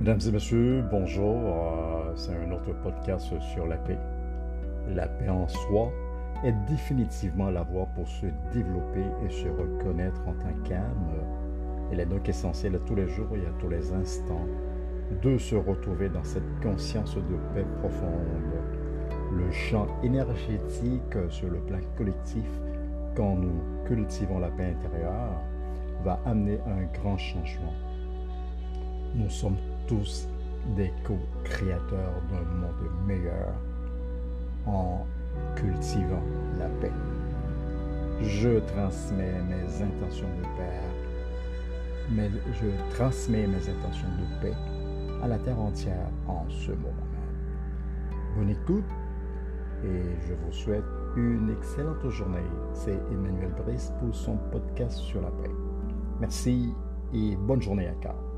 Mesdames et messieurs, bonjour. Euh, c'est un autre podcast sur la paix. La paix en soi est définitivement la voie pour se développer et se reconnaître en tant qu'âme. Elle est donc essentielle à tous les jours et à tous les instants de se retrouver dans cette conscience de paix profonde. Le champ énergétique sur le plan collectif, quand nous cultivons la paix intérieure, va amener un grand changement. Nous sommes tous des co-créateurs d'un monde meilleur en cultivant la paix. Je transmets mes intentions de paix, à la terre entière en ce moment même. Bonne écoute et je vous souhaite une excellente journée. C'est Emmanuel Brice pour son podcast sur la paix. Merci et bonne journée à Carl.